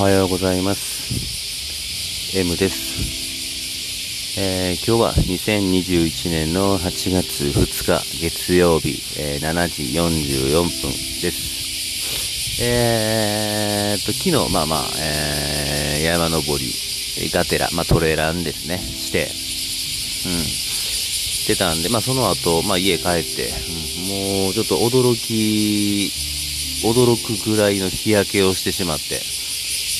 はようございます。M です、えー、今日は2021年の8月2日月曜日、えー、7時44分です。えー、っと昨日まあまあ、えー、山登りがてら、まあ、トレーランですねしてうん。してたんで、まあ、その後、まあ、家帰って、うん、もうちょっと驚き驚くぐらいの日焼けをしてしまって、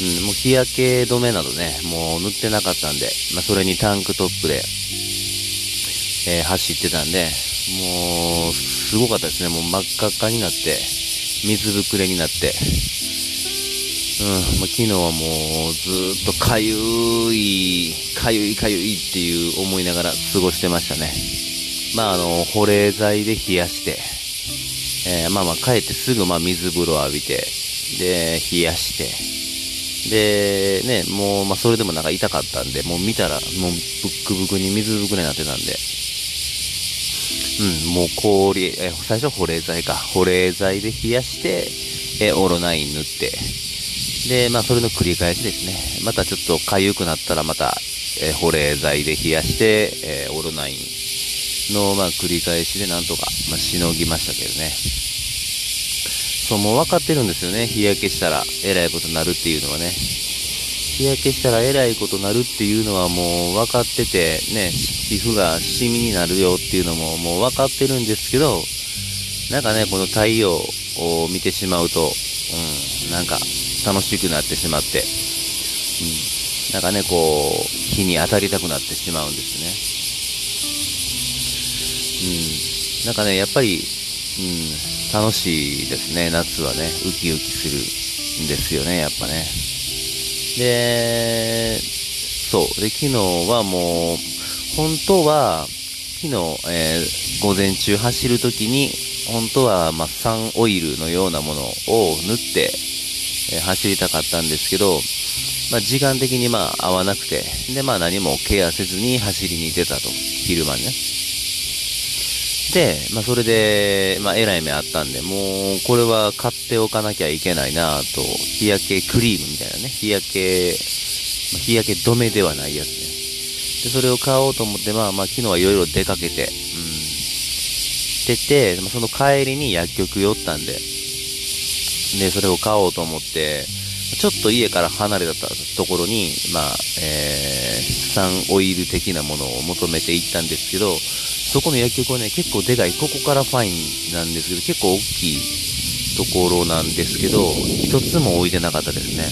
うん、もう日焼け止めなどね、もう塗ってなかったんで、まあ、それにタンクトップで、えー、走ってたんで、もう、すごかったですね。もう真っ赤っかになって、水ぶくれになって、うん、まあ、昨日はもうずっとかゆい、かゆいかゆいっていう思いながら過ごしてましたね。まあ、あの、保冷剤で冷やして、えー、まあまあ帰ってすぐまあ水風呂浴びて、で、冷やして、で、ね、もう、まあそれでもなんか痛かったんで、もう見たら、もうブックブクに水ぶくれになってたんで、うん、もう氷、え最初保冷剤か。保冷剤で冷やして、えオロナイン塗って、で、まあそれの繰り返しですね。またちょっと痒くなったらまた、え保冷剤で冷やして、えオロナインの、まあ、繰り返しでなんとか、まあ、しのぎましたけどね。そう、もう分かってるんですよね。日焼けしたら、えらいことになるっていうのはね。日焼けしたらえらいことになるっていうのはもう分かってて、ね、皮膚がシミになるよっていうのももう分かってるんですけど、なんかね、この太陽を見てしまうと、うん、なんか楽しくなってしまって、うん、なんかね、こう、日に当たりたくなってしまうんですね。うん。なんかね、やっぱり、うん、楽しいですね、夏はね。ウキウキするんですよね、やっぱね。で、そう。で、昨日はもう、本当は、昨日、えー、午前中走るときに、本当は、まあ、サンオイルのようなものを塗って、えー、走りたかったんですけど、まあ、時間的にまあ合わなくて、で、まあ何もケアせずに走りに出たと、昼間ね。で、まあ、それで、まあ、えらい目あったんで、もう、これは買っておかなきゃいけないなと、日焼けクリームみたいなね、日焼け、まあ、日焼け止めではないやつね。で、それを買おうと思って、まあまあ、昨日はいろいろ出かけて、うん、してて、まあ、その帰りに薬局寄ったんで、で、それを買おうと思って、ちょっと家から離れたところに、まあ、えー、サンオイル的なものを求めて行ったんですけど、そこの薬局はね、結構でかい、ここからファインなんですけど、結構大きいところなんですけど、一つも置いてなかったですね。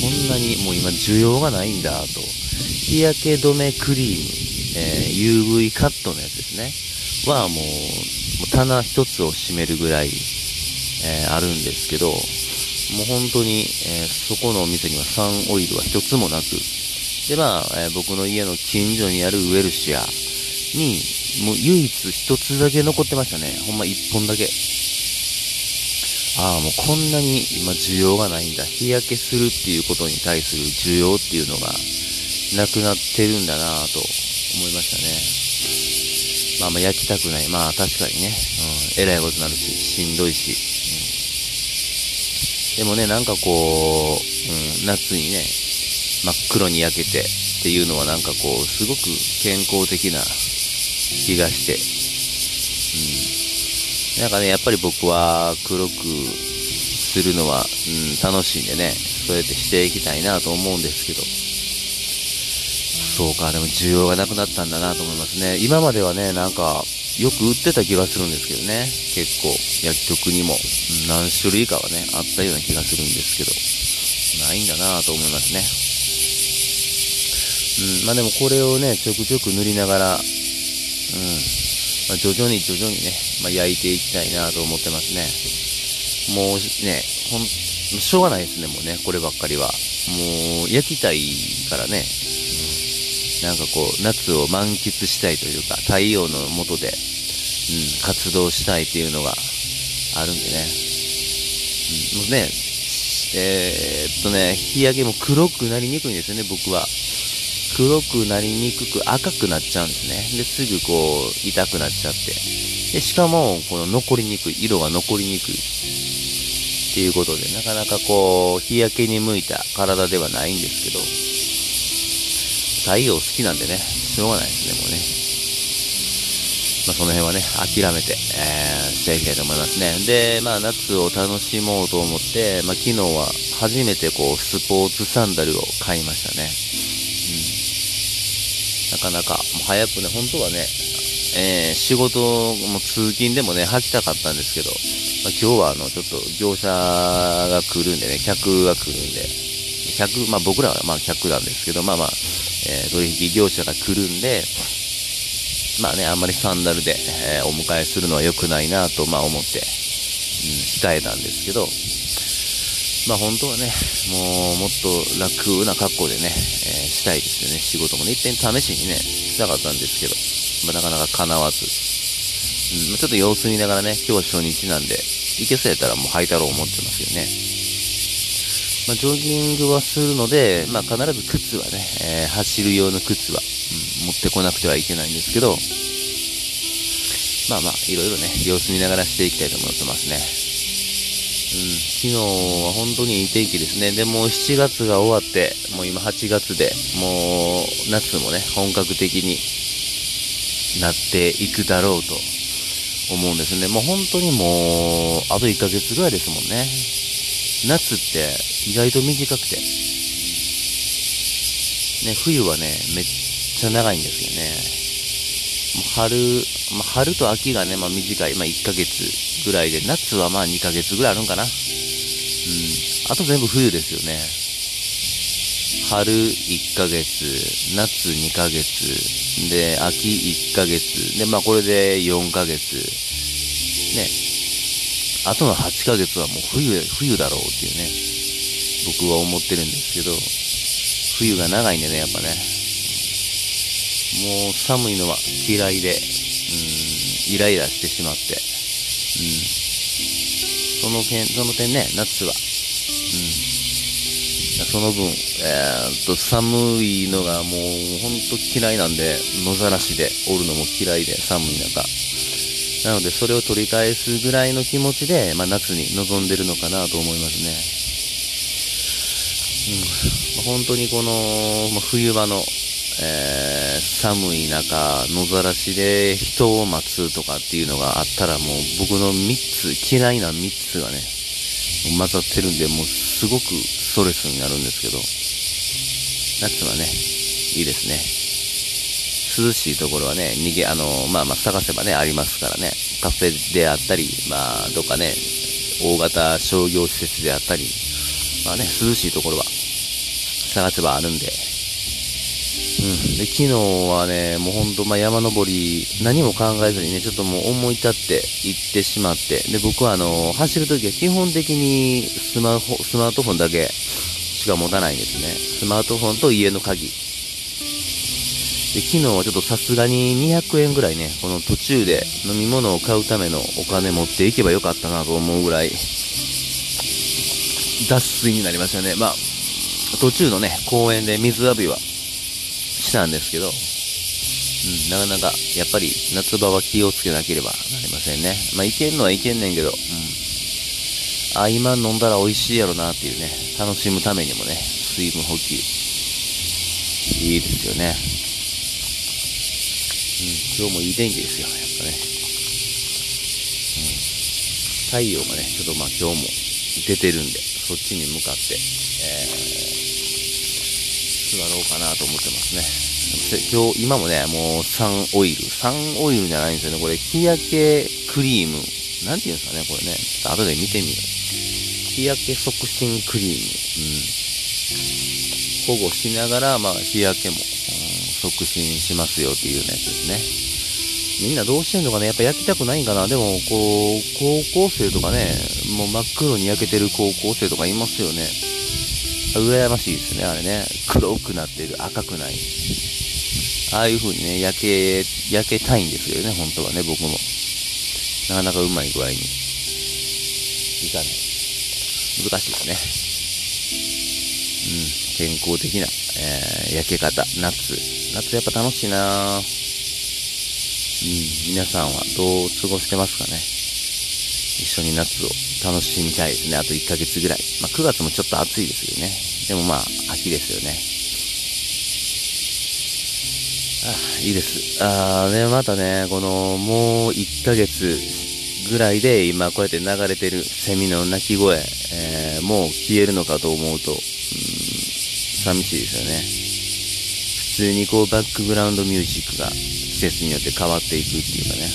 こんなにもう今需要がないんだと。日焼け止めクリーム、えー、UV カットのやつですね。はもう、もう棚一つを占めるぐらい、えー、あるんですけど、もう本当に、えー、そこのお店にはサンオイルは一つもなく、で、まあ、えー、僕の家の近所にあるウェルシアに、もう唯一一つだけ残ってましたね。ほんま一本だけ。ああ、もうこんなに今需要がないんだ。日焼けするっていうことに対する需要っていうのがなくなってるんだなぁと思いましたね。まあまあ焼きたくない。まあ確かにね。うん。えらいことになるし、しんどいし。うん。でもね、なんかこう、うん、夏にね、真っ黒に焼けてっていうのはなんかこう、すごく健康的な気がして、うん。なんかね、やっぱり僕は黒くするのは、うん、楽しいんでね、そうやってしていきたいなと思うんですけど、そうか、でも需要がなくなったんだなと思いますね。今まではね、なんか、よく売ってた気がするんですけどね。結構、薬局にも、何種類かはね、あったような気がするんですけど、ないんだなと思いますね。うん、まあでもこれをね、ちょくちょく塗りながら、うん、まあ、徐々に徐々にね、まあ、焼いていきたいなと思ってますね。もうね、ほん、しょうがないですね、もうね、こればっかりは。もう、焼きたいからね、うん、なんかこう、夏を満喫したいというか、太陽の下で、うん、活動したいっていうのがあるんでね。うん、もうね、えー、っとね、日焼けも黒くなりにくいんですよね、僕は。黒くなりにくく赤くなっちゃうんですね。で、すぐこう、痛くなっちゃって。で、しかも、この残りにくい、色が残りにくい。っていうことで、なかなかこう、日焼けに向いた体ではないんですけど、太陽好きなんでね、しょうがないですね、もうね。まあ、その辺はね、諦めて、えー、していきたいと思いますね。で、まあ、夏を楽しもうと思って、まあ、昨日は初めてこう、スポーツサンダルを買いましたね。かなか、もう早くね、本当はね、えー、仕事も通勤でもね、履きたかったんですけど、まあ、今日はあの、ちょっと業者が来るんでね、客が来るんで、客、まあ僕らはまあ客なんですけど、まあまあ、えー、取引業者が来るんで、まあね、あんまりサンダルで、えー、お迎えするのは良くないなと、まあ思って、うん、控えたんですけど、まあ本当はね、もうもっと楽な格好でね、えー、したいですよね。仕事もね、一遍試しにね、したかったんですけど、まあなかなか叶わず、うん、ちょっと様子見ながらね、今日は初日なんで、いけそうやったらもう履いたろう思ってますよね。まあ、ジョギングはするので、まあ、必ず靴はね、えー、走る用の靴は、うん、持ってこなくてはいけないんですけど、まあまあ、いろいろね、様子見ながらしていきたいと思ってますね。昨日は本当にいい天気ですね。でも7月が終わって、もう今8月で、もう夏もね、本格的になっていくだろうと思うんですね。もう本当にもう、あと1ヶ月ぐらいですもんね。夏って意外と短くて。ね、冬はね、めっちゃ長いんですよね。春、まあ、春と秋がね、まあ短い、まあ1ヶ月ぐらいで、夏はまあ2ヶ月ぐらいあるんかな。うん。あと全部冬ですよね。春1ヶ月、夏2ヶ月、で、秋1ヶ月、で、まあこれで4ヶ月、ね。あとの8ヶ月はもう冬、冬だろうっていうね。僕は思ってるんですけど、冬が長いんでね、やっぱね。もう寒いのは嫌いで、うん、イライラしてしまって、うん。その点、その点ね、夏は、うん。その分、えー、っと、寒いのがもうほんと嫌いなんで、野ざらしでおるのも嫌いで、寒い中。なので、それを取り返すぐらいの気持ちで、まあ、夏に臨んでるのかなと思いますね。うん。本当にこの、まあ、冬場の、えー、寒い中、野ざらしで人を待つとかっていうのがあったらもう僕の3つ、嫌いな3つがね、混ざってるんで、もうすごくストレスになるんですけど、夏はね、いいですね。涼しいところはね、逃げ、あの、まあまあ探せばね、ありますからね。カフェであったり、まあ、どっかね、大型商業施設であったり、まあね、涼しいところは探せばあるんで、うん。で、昨日はね、もうほんと、まあ、山登り、何も考えずにね、ちょっともう思い立って行ってしまって、で、僕はあの、走るときは基本的にスマホ、スマートフォンだけしか持たないんですね。スマートフォンと家の鍵。で、昨日はちょっとさすがに200円ぐらいね、この途中で飲み物を買うためのお金持っていけばよかったなと思うぐらい、脱水になりましたね。まあ、途中のね、公園で水浴びはたんですけど、うん、なかなか、やっぱり夏場は気をつけなければなりませんね。まあ、いけんのはいけんねんけど、うん。あ、今飲んだら美味しいやろなっていうね、楽しむためにもね、水分補給、いいですよね。うん、今日もいい天気ですよ、やっぱね。うん、太陽がね、ちょっとまあ今日も出てるんで、そっちに向かって、えー座ろうかなと思ってますね。今日、今もね、もうサンオイル。サンオイルじゃないんですよね。これ、日焼けクリーム。なんて言うんですかね、これね。ちょっと後で見てみよう。日焼け促進クリーム。うん。保護しながら、まあ、日焼けも、うん、促進しますよっていうやつですね。みんなどうしてんのかねやっぱ焼きたくないんかなでも、こう、高校生とかね、もう真っ黒に焼けてる高校生とかいますよね。羨ましいですね、あれね。黒くなってる、赤くない。ああいう風にね、焼け、焼けたいんですよね、本当はね、僕も。なかなかうまい具合に。いかない。難しいですね。うん、健康的な、えー、焼け方、夏。夏やっぱ楽しいなうん、皆さんはどう過ごしてますかね。一緒に夏を楽しみたいですね。あと1ヶ月ぐらい。まあ、9月もちょっと暑いですけどね。でもまあ、秋ですよね。あ、いいです。あね、またね、この、もう1ヶ月ぐらいで今こうやって流れてるセミの鳴き声、えー、もう消えるのかと思うと、うん、寂しいですよね。普通にこうバックグラウンドミュージックが季節によって変わっていくっていうかね。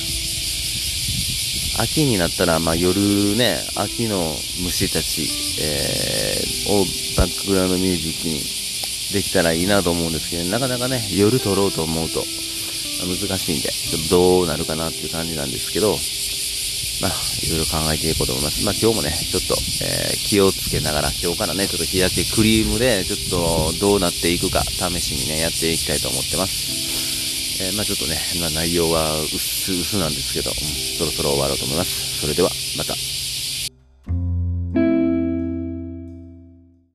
秋になったら、まあ、夜ね、秋の虫たち、えー、をバックグラウンドミュージックにできたらいいなと思うんですけど、なかなかね、夜撮ろうと思うと難しいんで、ちょっとどうなるかなっていう感じなんですけど、まあ、いろいろ考えていこうと思います。まあ、今日もね、ちょっと、えー、気をつけながら、今日からね、ちょっと日焼けクリームで、ちょっとどうなっていくか、試しにね、やっていきたいと思ってます。えー、まあ、ちょっとね、まあ、内容は薄々なんですけど、うん、そろそろ終わろうと思います。それでは、また。